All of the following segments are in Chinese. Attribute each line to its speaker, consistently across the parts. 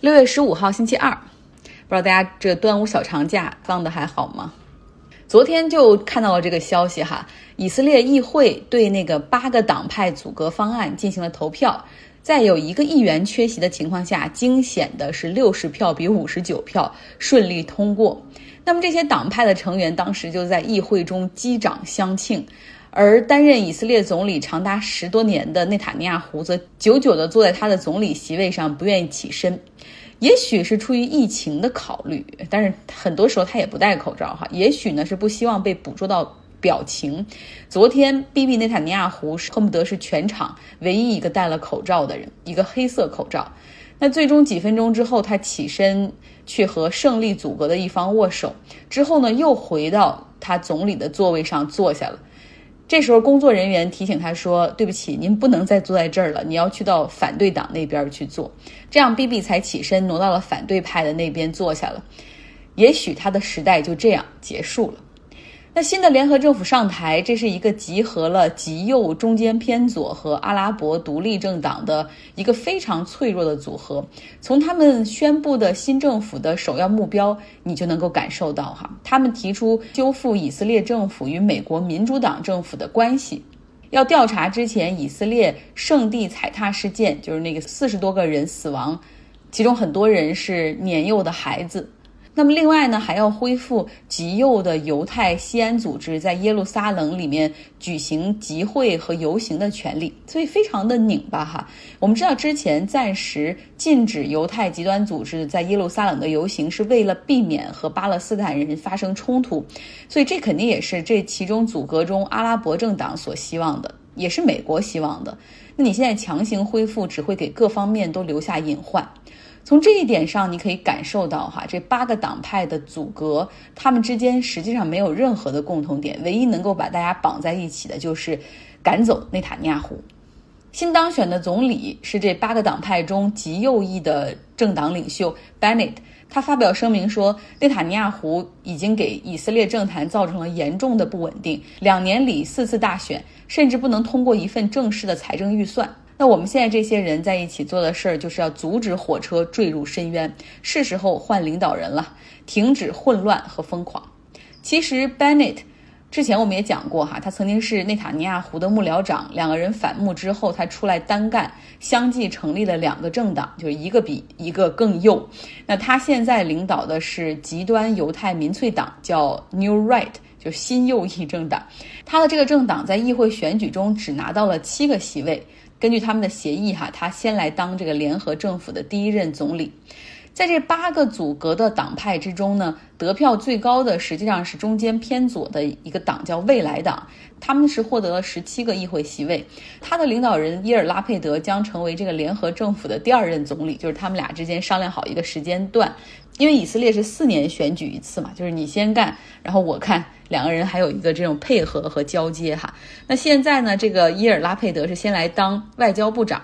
Speaker 1: 六月十五号星期二，不知道大家这端午小长假放的还好吗？昨天就看到了这个消息哈，以色列议会对那个八个党派阻隔方案进行了投票，在有一个议员缺席的情况下，惊险的是六十票比五十九票顺利通过。那么这些党派的成员当时就在议会中击掌相庆。而担任以色列总理长达十多年的内塔尼亚胡则久久地坐在他的总理席位上，不愿意起身。也许是出于疫情的考虑，但是很多时候他也不戴口罩哈。也许呢是不希望被捕捉到表情。昨天，B B 内塔尼亚胡恨不得是全场唯一一个戴了口罩的人，一个黑色口罩。那最终几分钟之后，他起身去和胜利阻隔的一方握手，之后呢又回到他总理的座位上坐下了。这时候，工作人员提醒他说：“对不起，您不能再坐在这儿了，你要去到反对党那边去坐。”这样，B B 才起身挪到了反对派的那边坐下了。也许他的时代就这样结束了。那新的联合政府上台，这是一个集合了极右、中间偏左和阿拉伯独立政党的一个非常脆弱的组合。从他们宣布的新政府的首要目标，你就能够感受到哈，他们提出修复以色列政府与美国民主党政府的关系，要调查之前以色列圣地踩踏事件，就是那个四十多个人死亡，其中很多人是年幼的孩子。那么另外呢，还要恢复极右的犹太西安组织在耶路撒冷里面举行集会和游行的权利，所以非常的拧巴哈。我们知道之前暂时禁止犹太极端组织在耶路撒冷的游行，是为了避免和巴勒斯坦人发生冲突，所以这肯定也是这其中阻隔中阿拉伯政党所希望的，也是美国希望的。那你现在强行恢复，只会给各方面都留下隐患。从这一点上，你可以感受到哈，这八个党派的阻隔，他们之间实际上没有任何的共同点，唯一能够把大家绑在一起的就是赶走内塔尼亚胡。新当选的总理是这八个党派中极右翼的政党领袖 Bennett，他发表声明说，内塔尼亚胡已经给以色列政坛造成了严重的不稳定，两年里四次大选，甚至不能通过一份正式的财政预算。那我们现在这些人在一起做的事儿，就是要阻止火车坠入深渊，是时候换领导人了，停止混乱和疯狂。其实 Bennett 之前我们也讲过哈，他曾经是内塔尼亚胡的幕僚长，两个人反目之后，他出来单干，相继成立了两个政党，就是一个比一个更右。那他现在领导的是极端犹太民粹党，叫 New Right，就新右翼政党。他的这个政党在议会选举中只拿到了七个席位。根据他们的协议，哈，他先来当这个联合政府的第一任总理。在这八个组阁的党派之中呢，得票最高的实际上是中间偏左的一个党，叫未来党，他们是获得了十七个议会席位。他的领导人伊尔拉佩德将成为这个联合政府的第二任总理，就是他们俩之间商量好一个时间段，因为以色列是四年选举一次嘛，就是你先干，然后我看。两个人还有一个这种配合和交接哈。那现在呢，这个伊尔拉佩德是先来当外交部长，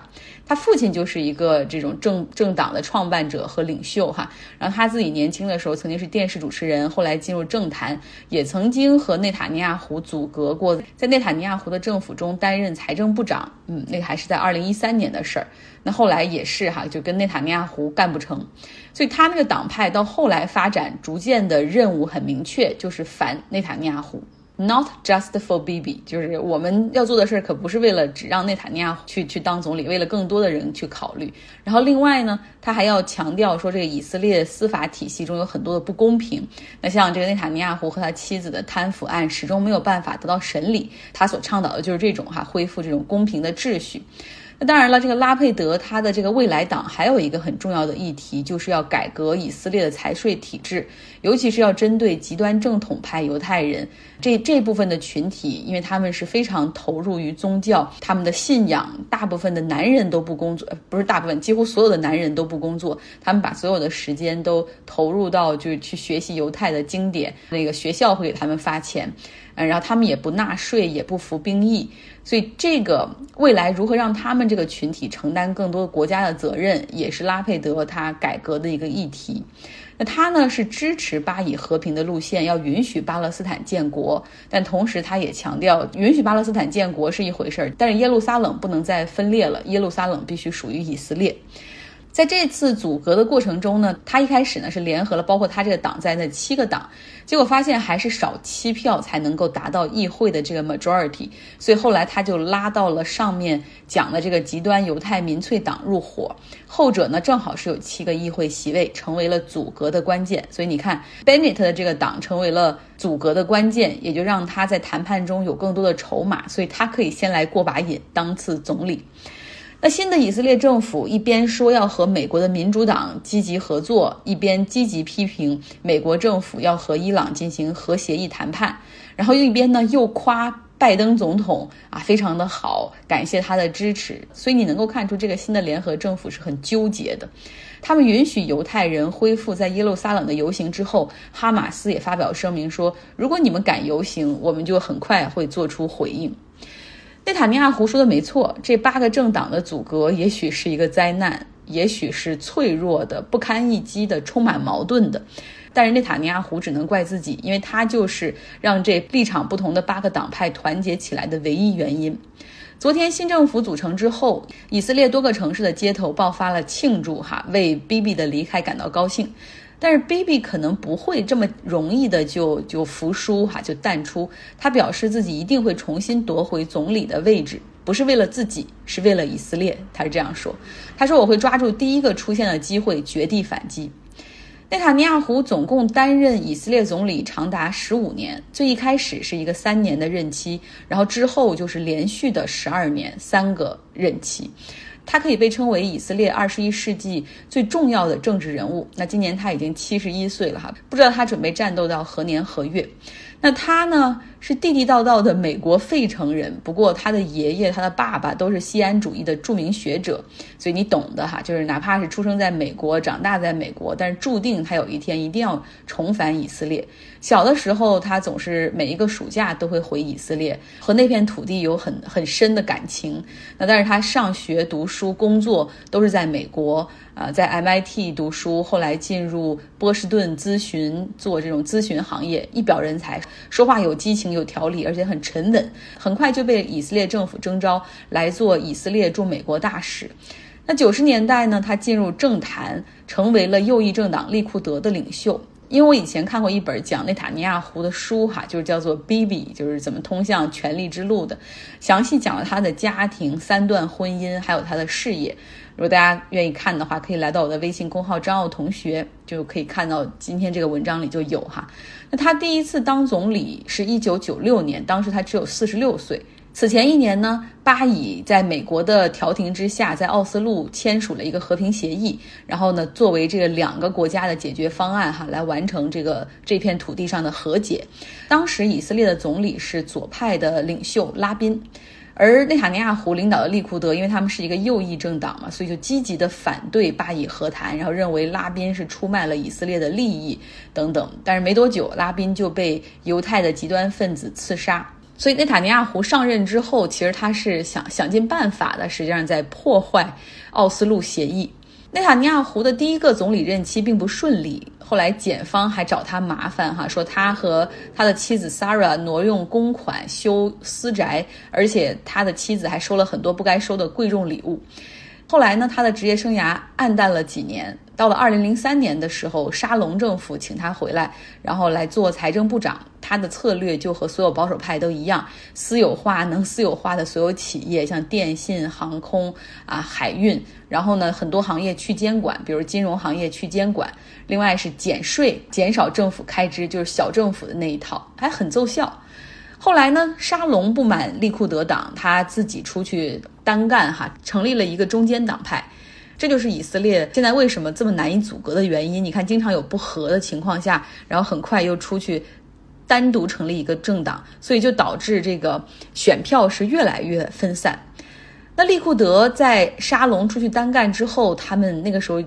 Speaker 1: 他父亲就是一个这种政政党的创办者和领袖哈。然后他自己年轻的时候曾经是电视主持人，后来进入政坛，也曾经和内塔尼亚胡阻隔过，在内塔尼亚胡的政府中担任财政部长。嗯，那个还是在二零一三年的事儿。那后来也是哈，就跟内塔尼亚胡干不成，所以他那个党派到后来发展，逐渐的任务很明确，就是反内塔尼亚胡，Not just for Bibi，就是我们要做的事儿可不是为了只让内塔尼亚胡去去当总理，为了更多的人去考虑。然后另外呢，他还要强调说，这个以色列司法体系中有很多的不公平。那像这个内塔尼亚胡和他妻子的贪腐案始终没有办法得到审理，他所倡导的就是这种哈，恢复这种公平的秩序。那当然了，这个拉佩德他的这个未来党还有一个很重要的议题，就是要改革以色列的财税体制，尤其是要针对极端正统派犹太人这这部分的群体，因为他们是非常投入于宗教，他们的信仰，大部分的男人都不工作，不是大部分，几乎所有的男人都不工作，他们把所有的时间都投入到就是去学习犹太的经典，那个学校会给他们发钱。嗯，然后他们也不纳税，也不服兵役，所以这个未来如何让他们这个群体承担更多国家的责任，也是拉佩德他改革的一个议题。那他呢是支持巴以和平的路线，要允许巴勒斯坦建国，但同时他也强调，允许巴勒斯坦建国是一回事儿，但是耶路撒冷不能再分裂了，耶路撒冷必须属于以色列。在这次阻隔的过程中呢，他一开始呢是联合了包括他这个党在内七个党，结果发现还是少七票才能够达到议会的这个 majority，所以后来他就拉到了上面讲的这个极端犹太民粹党入伙，后者呢正好是有七个议会席位，成为了阻隔的关键。所以你看，Bennett 的这个党成为了阻隔的关键，也就让他在谈判中有更多的筹码，所以他可以先来过把瘾，当次总理。那新的以色列政府一边说要和美国的民主党积极合作，一边积极批评美国政府要和伊朗进行核协议谈判，然后一边呢又夸拜登总统啊非常的好，感谢他的支持。所以你能够看出这个新的联合政府是很纠结的。他们允许犹太人恢复在耶路撒冷的游行之后，哈马斯也发表声明说，如果你们敢游行，我们就很快会做出回应。内塔尼亚胡说的没错，这八个政党的阻隔也许是一个灾难，也许是脆弱的、不堪一击的、充满矛盾的。但是内塔尼亚胡只能怪自己，因为他就是让这立场不同的八个党派团结起来的唯一原因。昨天新政府组成之后，以色列多个城市的街头爆发了庆祝，哈，为 Bibi 的离开感到高兴。但是 Bibi 可能不会这么容易的就就服输哈，就淡出。他表示自己一定会重新夺回总理的位置，不是为了自己，是为了以色列。他是这样说。他说：“我会抓住第一个出现的机会，绝地反击。”内塔尼亚胡总共担任以色列总理长达十五年，最一开始是一个三年的任期，然后之后就是连续的十二年，三个任期。他可以被称为以色列二十一世纪最重要的政治人物。那今年他已经七十一岁了哈，不知道他准备战斗到何年何月。那他呢？是地地道道的美国费城人，不过他的爷爷、他的爸爸都是西安主义的著名学者，所以你懂的哈。就是哪怕是出生在美国、长大在美国，但是注定他有一天一定要重返以色列。小的时候，他总是每一个暑假都会回以色列，和那片土地有很很深的感情。那但是他上学、读书、工作都是在美国。啊，在 MIT 读书，后来进入波士顿咨询，做这种咨询行业，一表人才，说话有激情、有条理，而且很沉稳。很快就被以色列政府征召来做以色列驻美国大使。那九十年代呢，他进入政坛，成为了右翼政党利库德的领袖。因为我以前看过一本讲内塔尼亚胡的书，哈，就是叫做《Bibi》，就是怎么通向权力之路的，详细讲了他的家庭、三段婚姻，还有他的事业。如果大家愿意看的话，可以来到我的微信公号“张奥同学”，就可以看到今天这个文章里就有哈。那他第一次当总理是一九九六年，当时他只有四十六岁。此前一年呢，巴以在美国的调停之下，在奥斯陆签署了一个和平协议，然后呢，作为这个两个国家的解决方案，哈，来完成这个这片土地上的和解。当时以色列的总理是左派的领袖拉宾，而内塔尼亚胡领导的利库德，因为他们是一个右翼政党嘛，所以就积极的反对巴以和谈，然后认为拉宾是出卖了以色列的利益等等。但是没多久，拉宾就被犹太的极端分子刺杀。所以内塔尼亚胡上任之后，其实他是想想尽办法的，实际上在破坏奥斯陆协议。内塔尼亚胡的第一个总理任期并不顺利，后来检方还找他麻烦，哈，说他和他的妻子 s a r a 挪用公款修私宅，而且他的妻子还收了很多不该收的贵重礼物。后来呢，他的职业生涯暗淡了几年。到了二零零三年的时候，沙龙政府请他回来，然后来做财政部长。他的策略就和所有保守派都一样，私有化能私有化的所有企业，像电信、航空啊、海运，然后呢，很多行业去监管，比如金融行业去监管。另外是减税，减少政府开支，就是小政府的那一套，还很奏效。后来呢，沙龙不满利库德党，他自己出去单干哈，成立了一个中间党派。这就是以色列现在为什么这么难以阻隔的原因。你看，经常有不和的情况下，然后很快又出去单独成立一个政党，所以就导致这个选票是越来越分散。那利库德在沙龙出去单干之后，他们那个时候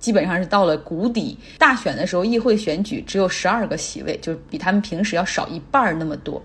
Speaker 1: 基本上是到了谷底。大选的时候，议会选举只有十二个席位，就比他们平时要少一半那么多。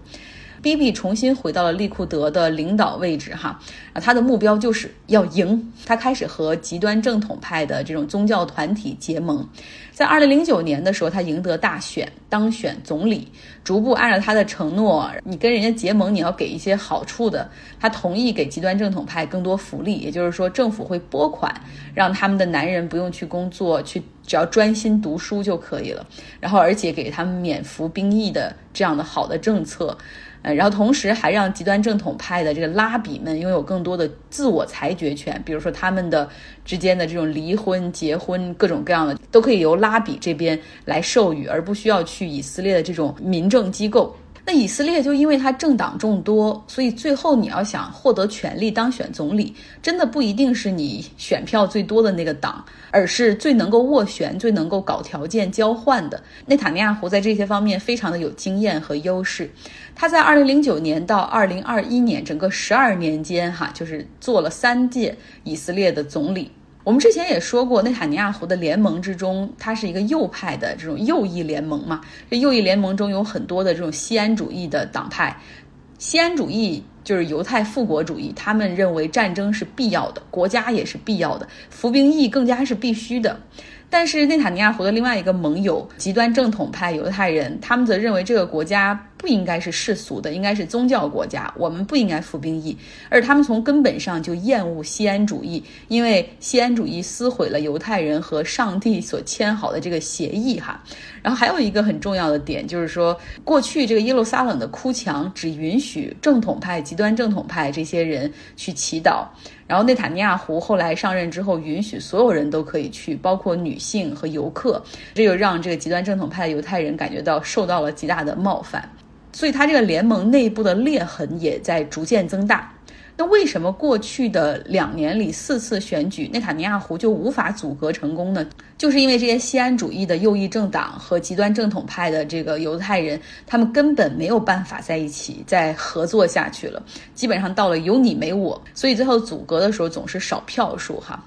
Speaker 1: B.B 重新回到了利库德的领导位置哈，啊，他的目标就是要赢。他开始和极端正统派的这种宗教团体结盟。在二零零九年的时候，他赢得大选，当选总理，逐步按照他的承诺，你跟人家结盟，你要给一些好处的。他同意给极端正统派更多福利，也就是说，政府会拨款，让他们的男人不用去工作，去只要专心读书就可以了。然后，而且给他们免服兵役的这样的好的政策。呃，然后同时还让极端正统派的这个拉比们拥有更多的自我裁决权，比如说他们的之间的这种离婚、结婚各种各样的，都可以由拉比这边来授予，而不需要去以色列的这种民政机构。那以色列就因为它政党众多，所以最后你要想获得权力当选总理，真的不一定是你选票最多的那个党，而是最能够斡旋、最能够搞条件交换的。内塔尼亚胡在这些方面非常的有经验和优势。他在二零零九年到二零二一年整个十二年间，哈，就是做了三届以色列的总理。我们之前也说过，内塔尼亚胡的联盟之中，它是一个右派的这种右翼联盟嘛。这右翼联盟中有很多的这种西安主义的党派，西安主义就是犹太复国主义，他们认为战争是必要的，国家也是必要的，服兵役更加是必须的。但是内塔尼亚胡的另外一个盟友极端正统派犹太人，他们则认为这个国家不应该是世俗的，应该是宗教国家，我们不应该服兵役。而他们从根本上就厌恶西安主义，因为西安主义撕毁了犹太人和上帝所签好的这个协议哈。然后还有一个很重要的点就是说，过去这个耶路撒冷的哭墙只允许正统派、极端正统派这些人去祈祷。然后内塔尼亚胡后来上任之后，允许所有人都可以去，包括女性和游客，这就让这个极端正统派的犹太人感觉到受到了极大的冒犯，所以他这个联盟内部的裂痕也在逐渐增大。那为什么过去的两年里四次选举，内塔尼亚胡就无法阻隔成功呢？就是因为这些西安主义的右翼政党和极端正统派的这个犹太人，他们根本没有办法在一起再合作下去了。基本上到了有你没我，所以最后阻隔的时候总是少票数哈。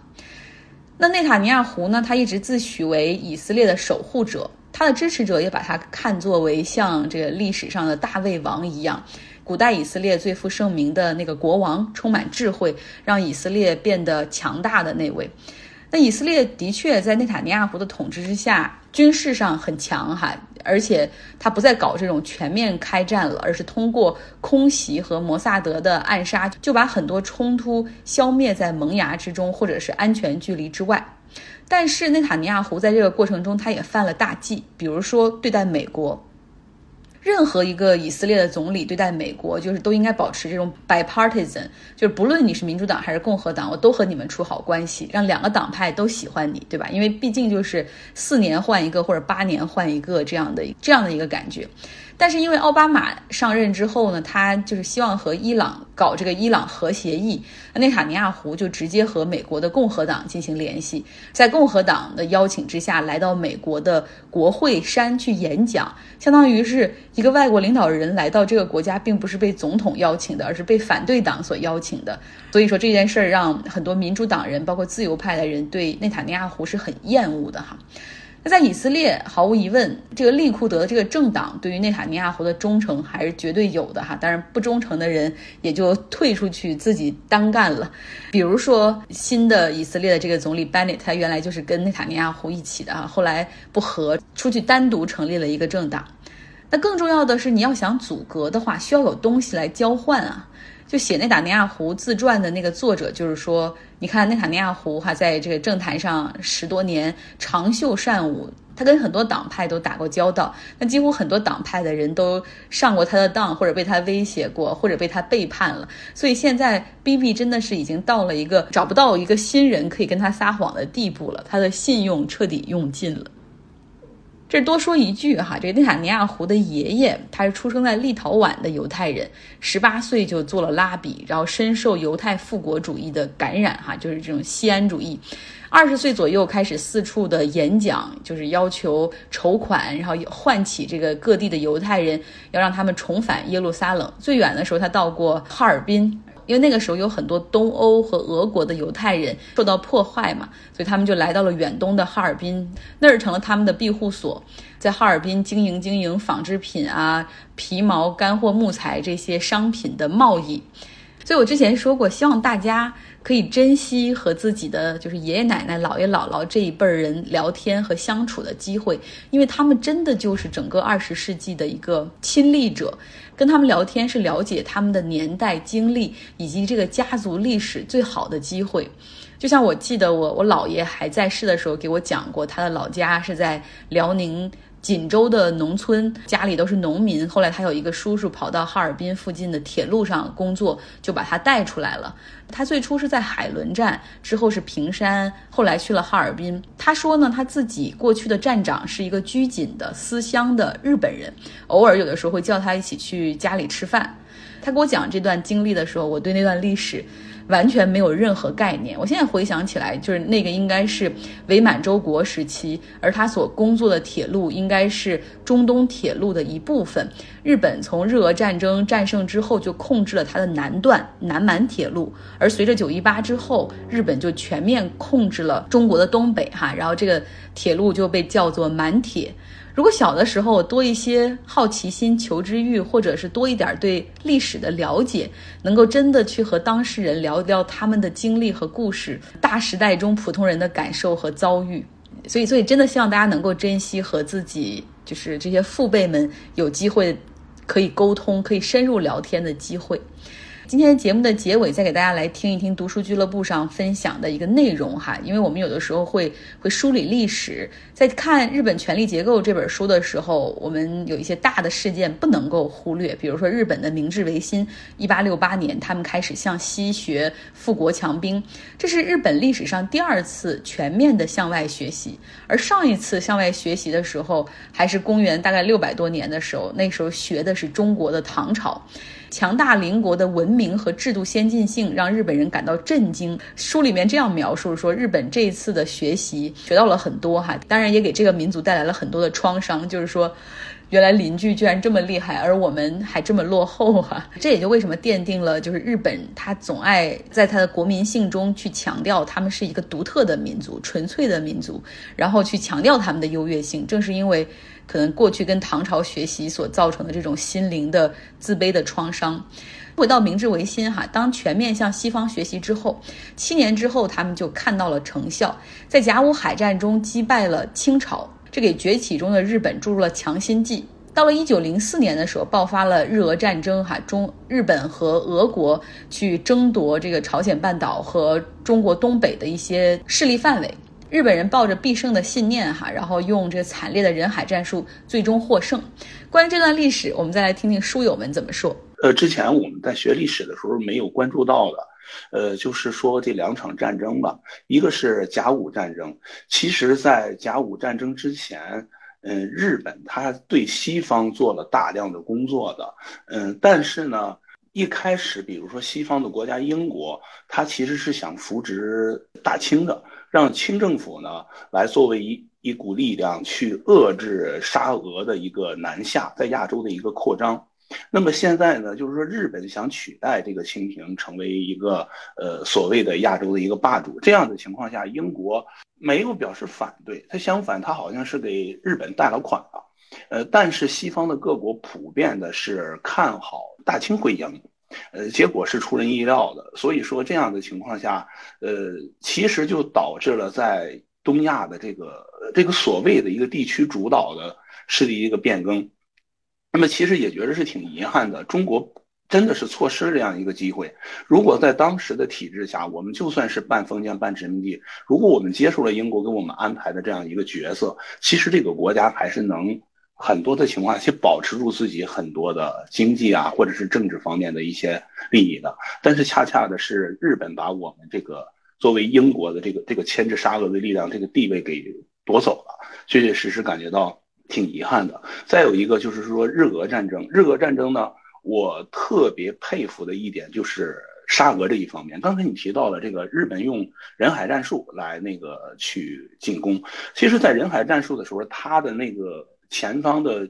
Speaker 1: 那内塔尼亚胡呢？他一直自诩为以色列的守护者，他的支持者也把他看作为像这个历史上的大卫王一样。古代以色列最负盛名的那个国王，充满智慧，让以色列变得强大的那位。那以色列的确在内塔尼亚胡的统治之下，军事上很强哈，而且他不再搞这种全面开战了，而是通过空袭和摩萨德的暗杀，就把很多冲突消灭在萌芽之中，或者是安全距离之外。但是内塔尼亚胡在这个过程中，他也犯了大忌，比如说对待美国。任何一个以色列的总理对待美国，就是都应该保持这种 bipartisan，就是不论你是民主党还是共和党，我都和你们处好关系，让两个党派都喜欢你，对吧？因为毕竟就是四年换一个或者八年换一个这样的这样的一个感觉。但是因为奥巴马上任之后呢，他就是希望和伊朗搞这个伊朗核协议，内塔尼亚胡就直接和美国的共和党进行联系，在共和党的邀请之下来到美国的国会山去演讲，相当于是一个外国领导人来到这个国家，并不是被总统邀请的，而是被反对党所邀请的。所以说这件事儿让很多民主党人，包括自由派的人对内塔尼亚胡是很厌恶的哈。那在以色列，毫无疑问，这个利库德的这个政党对于内塔尼亚胡的忠诚还是绝对有的哈。当然，不忠诚的人也就退出去自己单干了。比如说，新的以色列的这个总理 Benet，他原来就是跟内塔尼亚胡一起的啊，后来不和，出去单独成立了一个政党。那更重要的是，你要想阻隔的话，需要有东西来交换啊。就写内塔尼亚胡自传的那个作者，就是说，你看内塔尼亚胡哈，在这个政坛上十多年长袖善舞，他跟很多党派都打过交道，那几乎很多党派的人都上过他的当，或者被他威胁过，或者被他背叛了。所以现在 B B 真的是已经到了一个找不到一个新人可以跟他撒谎的地步了，他的信用彻底用尽了。这多说一句哈，这个内塔尼亚胡的爷爷，他是出生在立陶宛的犹太人，十八岁就做了拉比，然后深受犹太复国主义的感染哈，就是这种西安主义。二十岁左右开始四处的演讲，就是要求筹款，然后唤起这个各地的犹太人，要让他们重返耶路撒冷。最远的时候，他到过哈尔滨。因为那个时候有很多东欧和俄国的犹太人受到破坏嘛，所以他们就来到了远东的哈尔滨，那儿成了他们的庇护所，在哈尔滨经营经营纺织品啊、皮毛、干货、木材这些商品的贸易。所以我之前说过，希望大家可以珍惜和自己的就是爷爷奶奶、姥爷姥姥这一辈人聊天和相处的机会，因为他们真的就是整个二十世纪的一个亲历者。跟他们聊天是了解他们的年代经历以及这个家族历史最好的机会。就像我记得我我姥爷还在世的时候给我讲过，他的老家是在辽宁。锦州的农村，家里都是农民。后来他有一个叔叔跑到哈尔滨附近的铁路上工作，就把他带出来了。他最初是在海伦站，之后是平山，后来去了哈尔滨。他说呢，他自己过去的站长是一个拘谨的思乡的日本人，偶尔有的时候会叫他一起去家里吃饭。他给我讲这段经历的时候，我对那段历史。完全没有任何概念。我现在回想起来，就是那个应该是伪满洲国时期，而他所工作的铁路应该是中东铁路的一部分。日本从日俄战争战胜之后，就控制了它的南段南满铁路，而随着九一八之后，日本就全面控制了中国的东北，哈，然后这个铁路就被叫做满铁。如果小的时候多一些好奇心、求知欲，或者是多一点对历史的了解，能够真的去和当事人聊聊他们的经历和故事，大时代中普通人的感受和遭遇，所以，所以真的希望大家能够珍惜和自己就是这些父辈们有机会可以沟通、可以深入聊天的机会。今天节目的结尾，再给大家来听一听读书俱乐部上分享的一个内容哈，因为我们有的时候会会梳理历史，在看《日本权力结构》这本书的时候，我们有一些大的事件不能够忽略，比如说日本的明治维新，一八六八年他们开始向西学富国强兵，这是日本历史上第二次全面的向外学习，而上一次向外学习的时候，还是公元大概六百多年的时候，那时候学的是中国的唐朝。强大邻国的文明和制度先进性让日本人感到震惊。书里面这样描述说，日本这一次的学习学到了很多哈，当然也给这个民族带来了很多的创伤。就是说，原来邻居居然这么厉害，而我们还这么落后哈。这也就为什么奠定了，就是日本他总爱在他的国民性中去强调他们是一个独特的民族、纯粹的民族，然后去强调他们的优越性。正是因为。可能过去跟唐朝学习所造成的这种心灵的自卑的创伤，回到明治维新哈，当全面向西方学习之后，七年之后他们就看到了成效，在甲午海战中击败了清朝，这给崛起中的日本注入了强心剂。到了一九零四年的时候，爆发了日俄战争哈，中日本和俄国去争夺这个朝鲜半岛和中国东北的一些势力范围。日本人抱着必胜的信念，哈，然后用这个惨烈的人海战术，最终获胜。关于这段历史，我们再来听听书友们怎么说。
Speaker 2: 呃，之前我们在学历史的时候没有关注到的，呃，就是说这两场战争吧，一个是甲午战争。其实，在甲午战争之前，嗯，日本他对西方做了大量的工作的，嗯，但是呢，一开始，比如说西方的国家英国，他其实是想扶植大清的。让清政府呢来作为一一股力量去遏制沙俄的一个南下，在亚洲的一个扩张。那么现在呢，就是说日本想取代这个清廷，成为一个呃所谓的亚洲的一个霸主。这样的情况下，英国没有表示反对，他相反，他好像是给日本贷了款了。呃，但是西方的各国普遍的是看好大清会赢。呃，结果是出人意料的，所以说这样的情况下，呃，其实就导致了在东亚的这个这个所谓的一个地区主导的势力一个变更。那么其实也觉得是挺遗憾的，中国真的是错失了这样一个机会。如果在当时的体制下，我们就算是半封建半殖民地，如果我们接受了英国给我们安排的这样一个角色，其实这个国家还是能。很多的情况去保持住自己很多的经济啊，或者是政治方面的一些利益的，但是恰恰的是日本把我们这个作为英国的这个这个牵制沙俄的力量这个地位给夺走了，确确实实感觉到挺遗憾的。再有一个就是说日俄战争，日俄战争呢，我特别佩服的一点就是沙俄这一方面。刚才你提到了这个日本用人海战术来那个去进攻，其实，在人海战术的时候，他的那个。前方的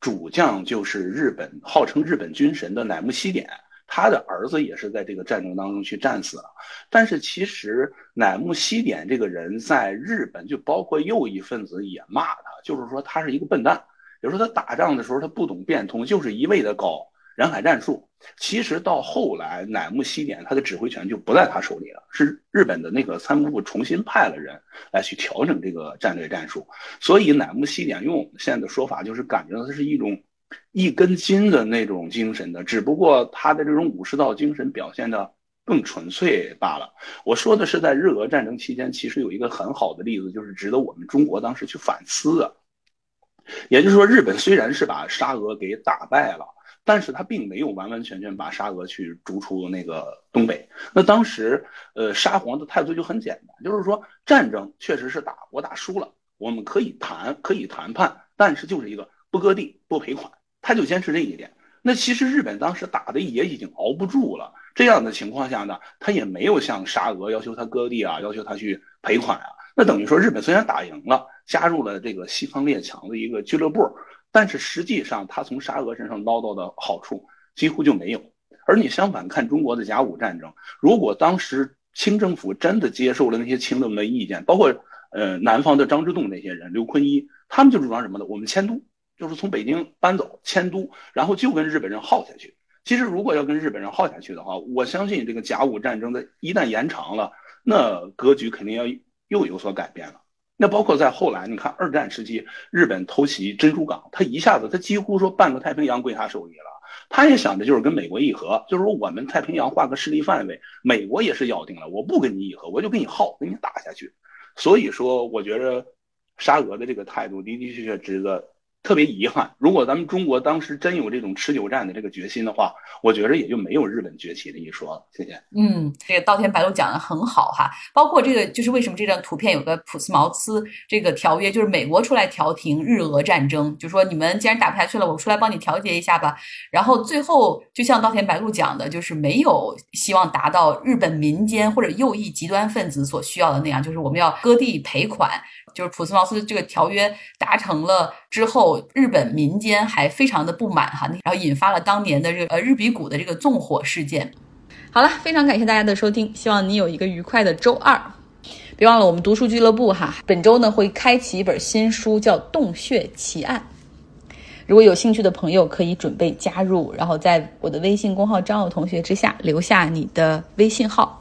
Speaker 2: 主将就是日本号称日本军神的乃木希典，他的儿子也是在这个战争当中去战死了。但是其实乃木希典这个人在日本，就包括右翼分子也骂他，就是说他是一个笨蛋。比如说他打仗的时候他不懂变通，就是一味的搞人海战术。其实到后来乃木希典他的指挥权就不在他手里了，是日本的那个参谋部重新派了人来去调整这个战略战术。所以乃木希典用我们现在的说法就是感觉到他是一种。一根筋的那种精神的，只不过他的这种武士道精神表现的更纯粹罢了。我说的是在日俄战争期间，其实有一个很好的例子，就是值得我们中国当时去反思的。也就是说，日本虽然是把沙俄给打败了，但是他并没有完完全全把沙俄去逐出那个东北。那当时，呃，沙皇的态度就很简单，就是说战争确实是打，我打输了，我们可以谈，可以谈判，但是就是一个不割地、不赔款。他就坚持这一点。那其实日本当时打的也已经熬不住了。这样的情况下呢，他也没有向沙俄要求他割地啊，要求他去赔款啊。那等于说，日本虽然打赢了，加入了这个西方列强的一个俱乐部，但是实际上他从沙俄身上捞到的好处几乎就没有。而你相反看中国的甲午战争，如果当时清政府真的接受了那些清人的意见，包括呃南方的张之洞那些人、刘坤一，他们就主张什么呢？我们迁都。就是从北京搬走迁都，然后就跟日本人耗下去。其实如果要跟日本人耗下去的话，我相信这个甲午战争的一旦延长了，那格局肯定要又有所改变了。那包括在后来，你看二战时期，日本偷袭珍珠港，他一下子他几乎说半个太平洋归他手里了。他也想着就是跟美国议和，就是说我们太平洋画个势力范围，美国也是咬定了，我不跟你议和，我就跟你耗，跟你打下去。所以说，我觉得沙俄的这个态度的的确确值得。特别遗憾，如果咱们中国当时真有这种持久战的这个决心的话，我觉得也就没有日本崛起的一说了。谢谢。
Speaker 1: 嗯，这个稻田白露讲的很好哈，包括这个就是为什么这张图片有个普斯茅斯这个条约，就是美国出来调停日俄战争，就说你们既然打不下去了，我出来帮你调节一下吧。然后最后就像稻田白露讲的，就是没有希望达到日本民间或者右翼极端分子所需要的那样，就是我们要割地赔款。就是普斯茅斯这个条约达成了之后，日本民间还非常的不满哈，然后引发了当年的这个呃日比谷的这个纵火事件。好了，非常感谢大家的收听，希望你有一个愉快的周二。别忘了我们读书俱乐部哈，本周呢会开启一本新书，叫《洞穴奇案》。如果有兴趣的朋友可以准备加入，然后在我的微信公号“张友同学”之下留下你的微信号。